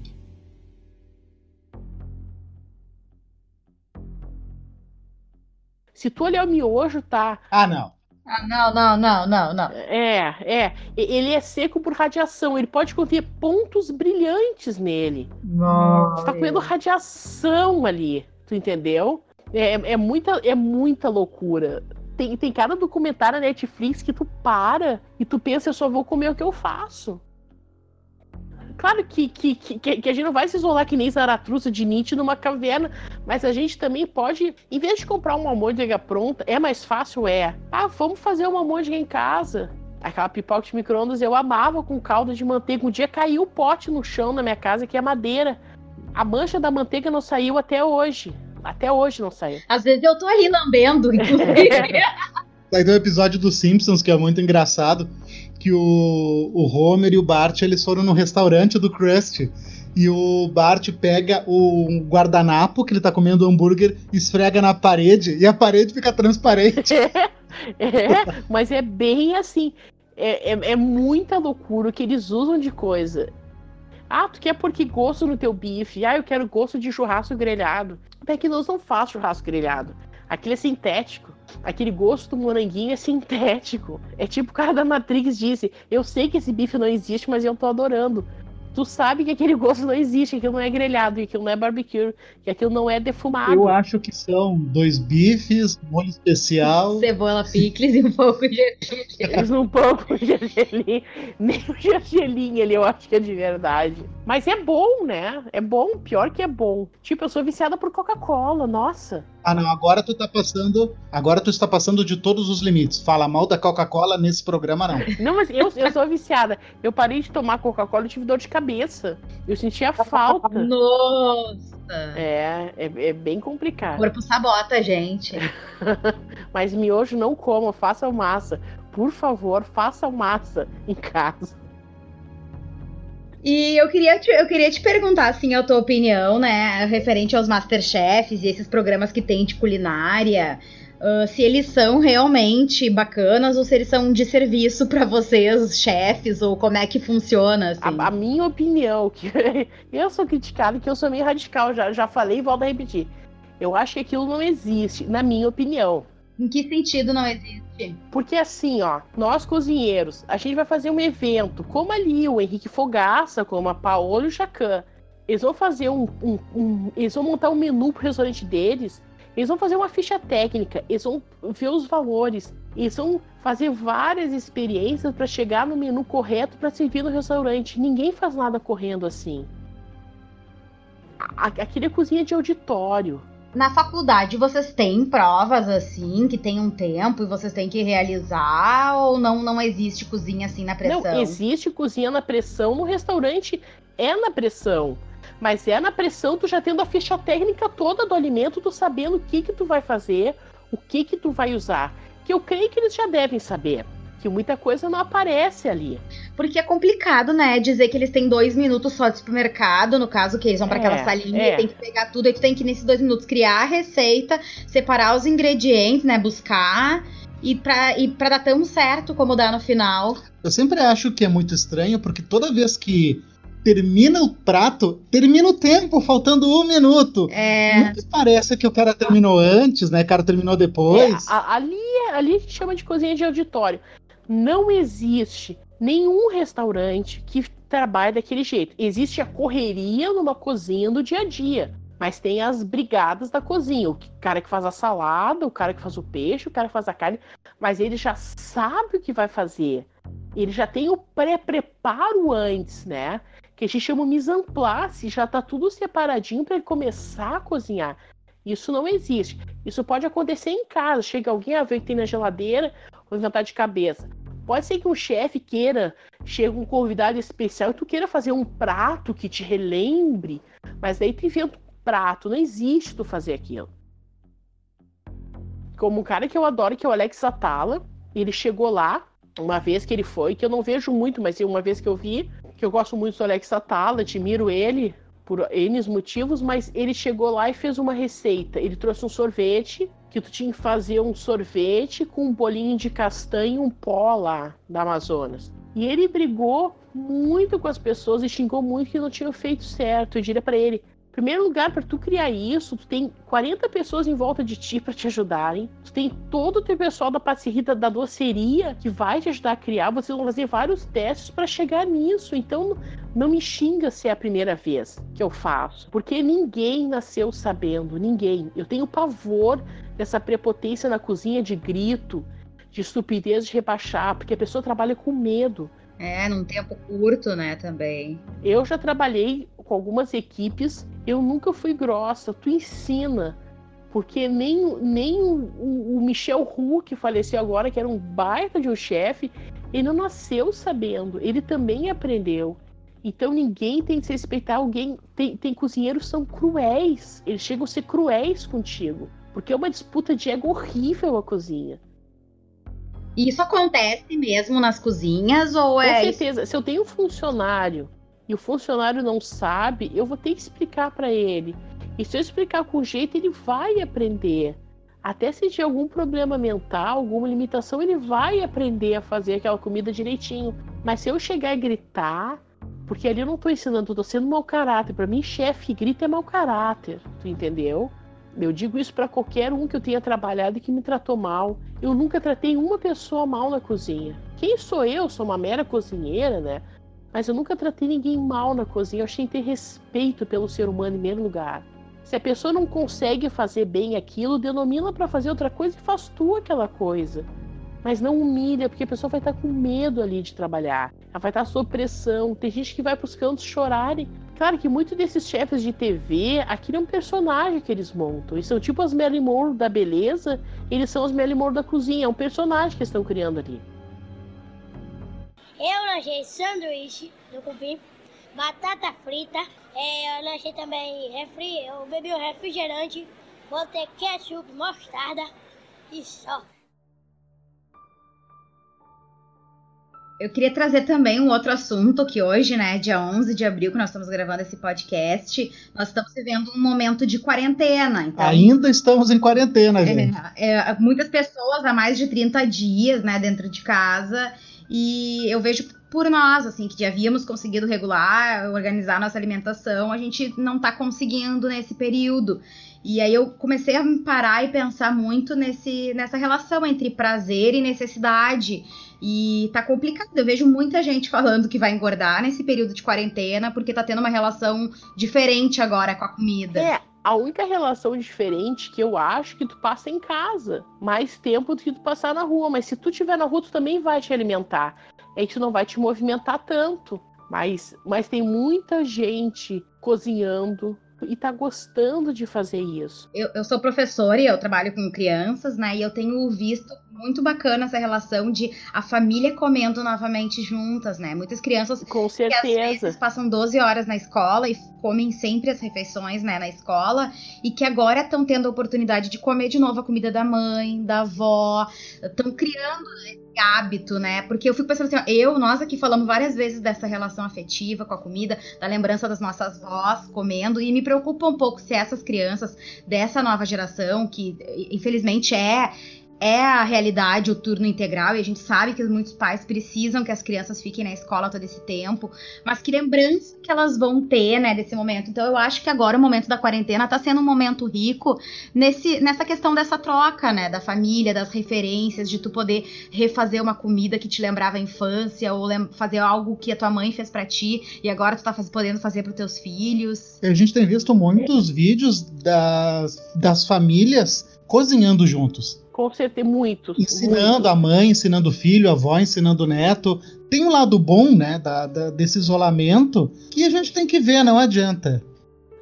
Se tu olhar o miojo, tá. Ah, não. Ah, não, não, não, não, não. É, é. Ele é seco por radiação. Ele pode conter pontos brilhantes nele. Nossa. Você tá comendo radiação ali. Tu entendeu? É, é, muita, é muita loucura. Tem, tem cada documentário na Netflix que tu para e tu pensa, eu só vou comer o que eu faço. Claro que, que, que, que, a gente não vai se isolar que nem Zaratrusta de Nietzsche numa caverna, mas a gente também pode, em vez de comprar uma almôndega pronta, é mais fácil? É. Ah, vamos fazer uma almôndega em casa. Aquela pipoca de micro-ondas eu amava com calda de manteiga. Um dia caiu o pote no chão na minha casa, que é madeira. A mancha da manteiga não saiu até hoje. Até hoje não saiu. Às vezes eu tô ali lambendo, inclusive. Aí tem um episódio dos Simpsons que é muito engraçado, que o, o Homer e o Bart eles foram no restaurante do Krusty. E o Bart pega o guardanapo que ele tá comendo hambúrguer, esfrega na parede e a parede fica transparente. É, é mas é bem assim. É, é, é, muita loucura o que eles usam de coisa. Ah, tu quer porque gosto no teu bife? Ah, eu quero gosto de churrasco grelhado. Até que nós não faz churrasco grelhado. Aquilo é sintético. Aquele gosto do moranguinho é sintético. É tipo o cara da Matrix disse: Eu sei que esse bife não existe, mas eu tô adorando tu sabe que aquele gosto não existe, que aquilo não é grelhado, que aquilo não é barbecue, que aquilo não é defumado. Eu acho que são dois bifes, molho especial. Cebola picles e um pouco de gergelim. um pouco de gergelim. Nem o gergelim ali eu acho que é de verdade. Mas é bom, né? É bom, pior que é bom. Tipo, eu sou viciada por Coca-Cola, nossa. Ah, não, agora tu tá passando. Agora tu está passando de todos os limites. Fala mal da Coca-Cola nesse programa, não. Não, mas eu, eu sou viciada. Eu parei de tomar Coca-Cola e tive dor de cabeça. Eu sentia falta. Nossa! É, é, é bem complicado. O corpo sabota, gente. mas miojo não como, faça massa. Por favor, faça massa em casa. E eu queria, te, eu queria te perguntar, assim, a tua opinião, né, referente aos Masterchefs e esses programas que tem de culinária. Uh, se eles são realmente bacanas ou se eles são de serviço para vocês, chefes, ou como é que funciona? Assim. A, a, minha opinião, que eu sou criticada, que eu sou meio radical, já, já falei e volto a repetir. Eu acho que aquilo não existe, na minha opinião. Em que sentido não existe? Porque assim, ó, nós cozinheiros, a gente vai fazer um evento, como ali o Henrique Fogaça, como a Paola e o Jacan. Eles vão fazer um, um, um, Eles vão montar um menu pro restaurante deles. Eles vão fazer uma ficha técnica, eles vão ver os valores, eles vão fazer várias experiências para chegar no menu correto para servir no restaurante. Ninguém faz nada correndo assim. Aquele é cozinha de auditório. Na faculdade vocês têm provas assim, que tem um tempo e vocês têm que realizar, ou não, não existe cozinha assim na pressão? Não, existe cozinha na pressão no restaurante, é na pressão. Mas é na pressão tu já tendo a ficha técnica toda do alimento, tu sabendo o que que tu vai fazer, o que que tu vai usar. Que eu creio que eles já devem saber que muita coisa não aparece ali. Porque é complicado, né? Dizer que eles têm dois minutos só de supermercado, no caso que eles vão para é, aquela salinha é. e tem que pegar tudo, e tu tem que nesses dois minutos criar a receita, separar os ingredientes, né? Buscar e para e pra dar tão certo como dá no final. Eu sempre acho que é muito estranho, porque toda vez que termina o prato, termina o tempo, faltando um minuto. É. Não parece que o cara terminou antes, né? O cara terminou depois. É, ali, ali a gente chama de cozinha de auditório. Não existe nenhum restaurante que trabalhe daquele jeito. Existe a correria numa cozinha do dia a dia. Mas tem as brigadas da cozinha. O cara que faz a salada, o cara que faz o peixe, o cara que faz a carne. Mas ele já sabe o que vai fazer. Ele já tem o pré-preparo antes, né? Que a gente chama mise en place. Já tá tudo separadinho para ele começar a cozinhar. Isso não existe. Isso pode acontecer em casa. Chega alguém a ver o que tem na geladeira, ou inventar de cabeça. Pode ser que um chefe queira, chega um convidado especial e tu queira fazer um prato que te relembre, mas daí tu inventa um prato, não existe tu fazer aquilo. Como um cara que eu adoro, que é o Alex Atala, ele chegou lá, uma vez que ele foi, que eu não vejo muito, mas uma vez que eu vi, que eu gosto muito do Alex Atala, admiro ele por N motivos, mas ele chegou lá e fez uma receita. Ele trouxe um sorvete que tu tinha que fazer um sorvete com um bolinho de castanha e um pó lá da Amazonas. E ele brigou muito com as pessoas e xingou muito que não tinham feito certo. Eu diria para ele: primeiro lugar, para tu criar isso, tu tem 40 pessoas em volta de ti para te ajudarem. Tu tem todo o teu pessoal da patisserie da doceria que vai te ajudar a criar. Vocês vão fazer vários testes para chegar nisso. Então, não me xinga se é a primeira vez que eu faço, porque ninguém nasceu sabendo, ninguém. Eu tenho pavor dessa prepotência na cozinha de grito, de estupidez de rebaixar, porque a pessoa trabalha com medo. É, num tempo curto, né, também. Eu já trabalhei com algumas equipes, eu nunca fui grossa, tu ensina. Porque nem, nem o, o Michel Roux, que faleceu agora, que era um baita de um chefe, ele não nasceu sabendo, ele também aprendeu. Então ninguém tem que se respeitar alguém. Tem, tem cozinheiros são cruéis. Eles chegam a ser cruéis contigo. Porque é uma disputa de ego horrível a cozinha. E isso acontece mesmo nas cozinhas ou é. Com certeza. Se eu tenho um funcionário e o funcionário não sabe, eu vou ter que explicar para ele. E se eu explicar com jeito, ele vai aprender. Até se tiver algum problema mental, alguma limitação, ele vai aprender a fazer aquela comida direitinho. Mas se eu chegar e gritar, porque ali eu não tô ensinando, eu tô sendo mau caráter. Para mim, chefe que grita é mau caráter, tu entendeu? Eu digo isso para qualquer um que eu tenha trabalhado e que me tratou mal. Eu nunca tratei uma pessoa mal na cozinha. Quem sou eu? Sou uma mera cozinheira, né? Mas eu nunca tratei ninguém mal na cozinha. Eu achei ter respeito pelo ser humano em primeiro lugar. Se a pessoa não consegue fazer bem aquilo, denomina para fazer outra coisa e faz tu aquela coisa. Mas não humilha, porque a pessoa vai estar com medo ali de trabalhar. Ela vai estar sob pressão. Tem gente que vai para os cantos chorarem. Claro que muitos desses chefes de TV, aquilo é um personagem que eles montam. Eles são tipo as Melly Moore da beleza, eles são as Melly Moore da cozinha. É um personagem que estão criando ali. Eu lanchei sanduíche do cupim, batata frita, é, eu lanchei também refri, eu bebi o refrigerante, botei ketchup, mostarda e só. Eu queria trazer também um outro assunto que hoje, né, dia 11 de abril, que nós estamos gravando esse podcast, nós estamos vivendo um momento de quarentena. Então, Ainda estamos em quarentena, gente. É, é, muitas pessoas há mais de 30 dias, né, dentro de casa, e eu vejo por nós, assim, que já havíamos conseguido regular, organizar nossa alimentação, a gente não está conseguindo nesse período. E aí eu comecei a parar e pensar muito nesse, nessa relação entre prazer e necessidade. E tá complicado. Eu vejo muita gente falando que vai engordar nesse período de quarentena, porque tá tendo uma relação diferente agora com a comida. É, a única relação diferente que eu acho que tu passa em casa. Mais tempo do que tu passar na rua. Mas se tu estiver na rua, tu também vai te alimentar. É que tu não vai te movimentar tanto. Mas, mas tem muita gente cozinhando, e tá gostando de fazer isso. Eu, eu sou professora e eu trabalho com crianças, né? E eu tenho visto muito bacana essa relação de a família comendo novamente juntas, né? Muitas crianças com certeza que passam 12 horas na escola e comem sempre as refeições, né, na escola e que agora estão tendo a oportunidade de comer de novo a comida da mãe, da avó, estão criando esse hábito, né? Porque eu fico pensando assim, ó, eu, nós aqui falamos várias vezes dessa relação afetiva com a comida, da lembrança das nossas vós comendo e me preocupa um pouco se essas crianças dessa nova geração que infelizmente é é a realidade o turno integral e a gente sabe que muitos pais precisam que as crianças fiquem na escola todo esse tempo, mas que lembrança que elas vão ter, né, desse momento. Então eu acho que agora o momento da quarentena tá sendo um momento rico nesse, nessa questão dessa troca, né, da família, das referências, de tu poder refazer uma comida que te lembrava a infância ou fazer algo que a tua mãe fez para ti e agora tu tá faz, podendo fazer para teus filhos. A gente tem visto muitos vídeos das, das famílias cozinhando juntos. Com certeza, muitos. Ensinando muitos. a mãe, ensinando o filho, a avó, ensinando o neto. Tem um lado bom, né, da, da, desse isolamento, que a gente tem que ver, não adianta.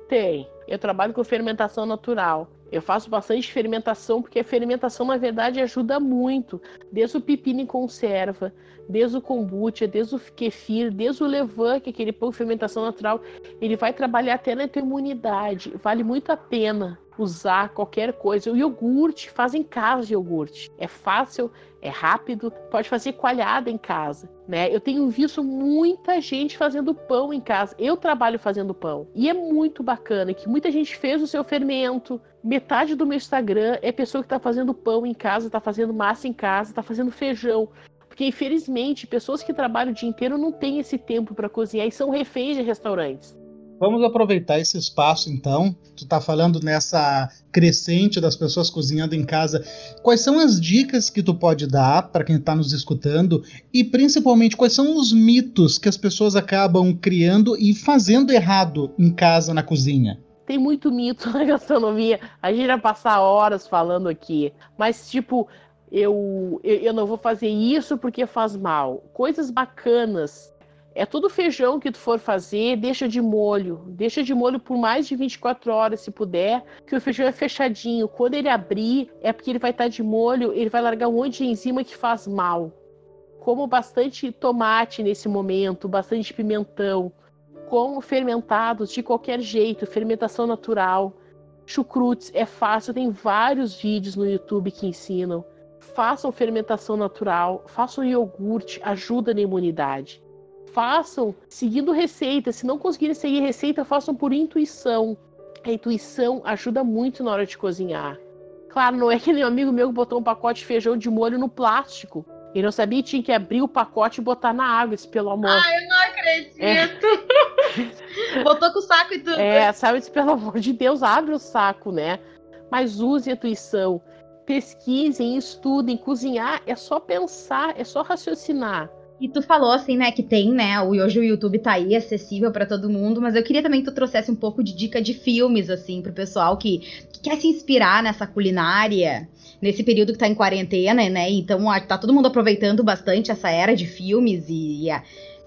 Tem. Eu trabalho com fermentação natural. Eu faço bastante fermentação, porque a fermentação, na verdade, ajuda muito. Desde o pepino em conserva, desde o kombucha, desde o kefir, desde o levain, que é aquele pão de fermentação natural, ele vai trabalhar até na tua imunidade. Vale muito a pena usar qualquer coisa. O iogurte, faz em casa iogurte. É fácil, é rápido, pode fazer coalhada em casa, né? Eu tenho visto muita gente fazendo pão em casa. Eu trabalho fazendo pão e é muito bacana que muita gente fez o seu fermento. Metade do meu Instagram é pessoa que está fazendo pão em casa, está fazendo massa em casa, está fazendo feijão. Porque, infelizmente, pessoas que trabalham o dia inteiro não têm esse tempo para cozinhar e são reféns de restaurantes. Vamos aproveitar esse espaço então. Tu tá falando nessa crescente das pessoas cozinhando em casa. Quais são as dicas que tu pode dar para quem está nos escutando e principalmente quais são os mitos que as pessoas acabam criando e fazendo errado em casa na cozinha? Tem muito mito na gastronomia. A gente vai passar horas falando aqui, mas tipo, eu, eu, eu não vou fazer isso porque faz mal. Coisas bacanas é tudo feijão que tu for fazer, deixa de molho. Deixa de molho por mais de 24 horas, se puder, que o feijão é fechadinho. Quando ele abrir, é porque ele vai estar de molho, ele vai largar um monte de enzima que faz mal. Como bastante tomate nesse momento, bastante pimentão. Como fermentados de qualquer jeito, fermentação natural. Chucrutes é fácil, tem vários vídeos no YouTube que ensinam. Façam fermentação natural, façam iogurte, ajuda na imunidade façam seguindo receita. Se não conseguirem seguir receita, façam por intuição. A intuição ajuda muito na hora de cozinhar. Claro, não é que nem um amigo meu que botou um pacote de feijão de molho no plástico. E não sabia que tinha que abrir o pacote e botar na água, esse pelo amor. Ai, eu não acredito. É. Botou com o saco e tudo. É, sabe, pelo amor de Deus, abre o saco, né? mas use a intuição. Pesquisem, estudem, cozinhar é só pensar, é só raciocinar. E tu falou assim, né, que tem, né, hoje o YouTube tá aí acessível para todo mundo, mas eu queria também que tu trouxesse um pouco de dica de filmes, assim, pro pessoal que, que quer se inspirar nessa culinária, nesse período que tá em quarentena, né, então tá todo mundo aproveitando bastante essa era de filmes e, e a,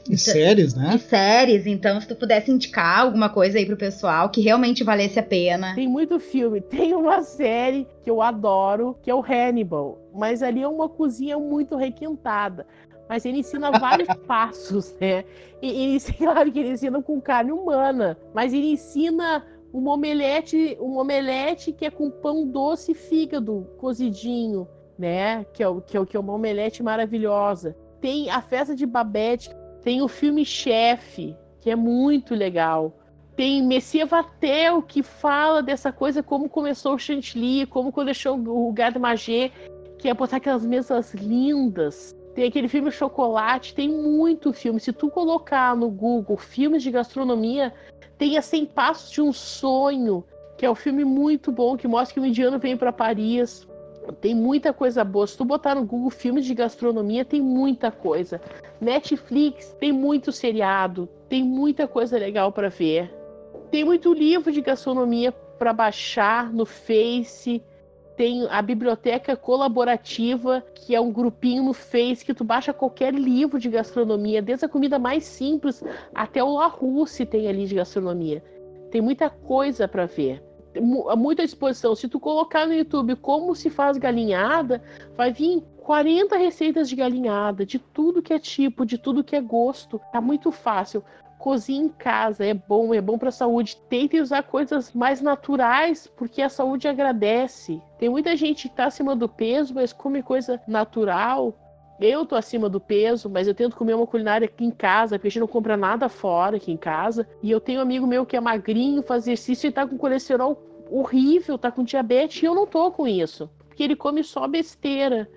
e séries, né? De séries, então se tu pudesse indicar alguma coisa aí pro pessoal que realmente valesse a pena. Tem muito filme. Tem uma série que eu adoro, que é o Hannibal. Mas ali é uma cozinha muito requintada. Mas ele ensina vários passos, né? E, claro que ele ensina com carne humana, mas ele ensina um omelete, um omelete que é com pão doce e fígado cozidinho, né? Que é, que, é, que é uma omelete maravilhosa. Tem a festa de Babette, tem o filme Chefe, que é muito legal. Tem Messia Vatel, que fala dessa coisa, como começou o chantilly, como deixou o Garde Manger, que é botar aquelas mesas lindas, tem aquele filme Chocolate, tem muito filme. Se tu colocar no Google filmes de gastronomia, tem a 100 Passos de um Sonho, que é um filme muito bom, que mostra que o indiano vem para Paris. Tem muita coisa boa. Se tu botar no Google filmes de gastronomia, tem muita coisa. Netflix tem muito seriado, tem muita coisa legal para ver. Tem muito livro de gastronomia para baixar no Face tem a biblioteca colaborativa, que é um grupinho no Face que tu baixa qualquer livro de gastronomia, desde a comida mais simples até o La Russe tem ali de gastronomia. Tem muita coisa para ver. Muita disposição. Se tu colocar no YouTube como se faz galinhada, vai vir 40 receitas de galinhada, de tudo que é tipo, de tudo que é gosto. Tá muito fácil cozinhe em casa, é bom, é bom para a saúde. Tentem usar coisas mais naturais, porque a saúde agradece. Tem muita gente que tá acima do peso, mas come coisa natural. Eu tô acima do peso, mas eu tento comer uma culinária aqui em casa, porque a gente não compra nada fora aqui em casa. E eu tenho um amigo meu que é magrinho, faz exercício e tá com colesterol horrível, tá com diabetes, e eu não tô com isso. Porque ele come só besteira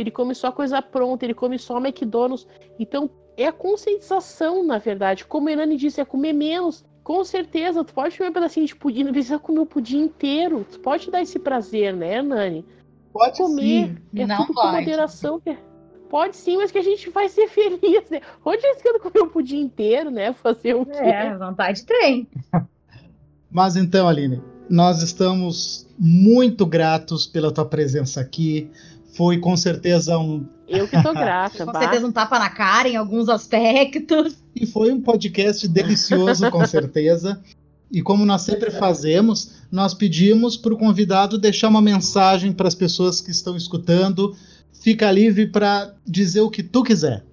ele come só coisa pronta, ele come só McDonald's. Então, é a conscientização, na verdade. Como a Irani disse, é comer menos. Com certeza, tu pode comer um pedacinho de pudim, não precisa comer o pudim inteiro. Tu pode dar esse prazer, né, Nani? Pode comer. Sim. É não tudo pode. com moderação. Pode sim, mas que a gente vai ser feliz, né? Onde é que comer o pudim inteiro, né? Fazer o quê? É, vontade tem. Mas então, Aline, nós estamos muito gratos pela tua presença aqui. Foi com certeza um. Eu que tô grata. com certeza um tapa na cara em alguns aspectos. E foi um podcast delicioso, com certeza. E como nós sempre fazemos, nós pedimos para o convidado deixar uma mensagem para as pessoas que estão escutando. Fica livre para dizer o que tu quiser.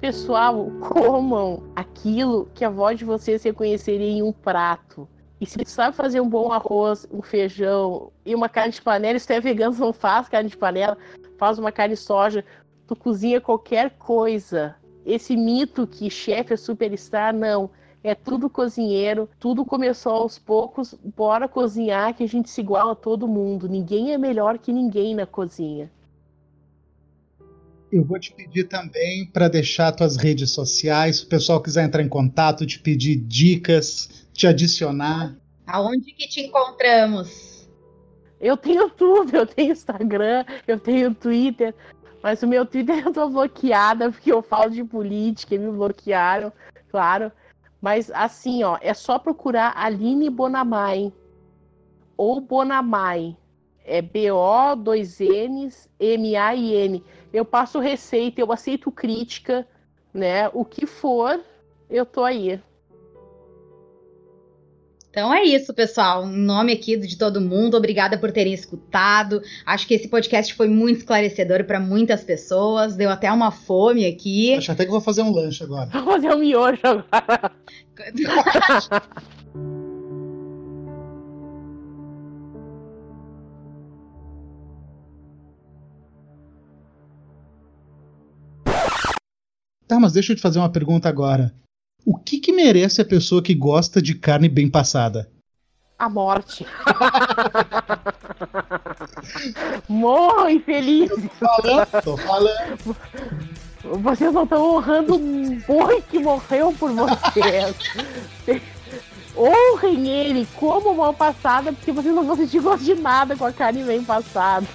Pessoal, comam aquilo que a voz de vocês reconheceria em um prato. E se sabe fazer um bom arroz, um feijão e uma carne de panela, se tu é vegano, não faz carne de panela, faz uma carne de soja, tu cozinha qualquer coisa. Esse mito que chefe é superstar, não. É tudo cozinheiro, tudo começou aos poucos, bora cozinhar que a gente se iguala a todo mundo. Ninguém é melhor que ninguém na cozinha. Eu vou te pedir também para deixar tuas redes sociais, se o pessoal quiser entrar em contato, te pedir dicas, te adicionar. Aonde que te encontramos? Eu tenho tudo, eu tenho Instagram, eu tenho Twitter, mas o meu Twitter eu tô bloqueada porque eu falo de política e me bloquearam, claro. Mas assim, ó, é só procurar Aline Bonamai ou Bonamai. É B-O, dois N's, M-A-I-N. Eu passo receita, eu aceito crítica, né? O que for, eu tô aí. Então é isso, pessoal. Em nome aqui de todo mundo, obrigada por terem escutado. Acho que esse podcast foi muito esclarecedor para muitas pessoas. Deu até uma fome aqui. Acho até que vou fazer um lanche agora. Vou fazer um miojo agora. Tá, mas deixa eu te fazer uma pergunta agora. O que que merece a pessoa que gosta de carne bem passada? A morte. Morro infeliz. Tô falando, tô falando. Vocês não estão honrando um boi que morreu por vocês. honrem ele como mal passada, porque vocês não vão sentir gosto de nada com a carne bem passada.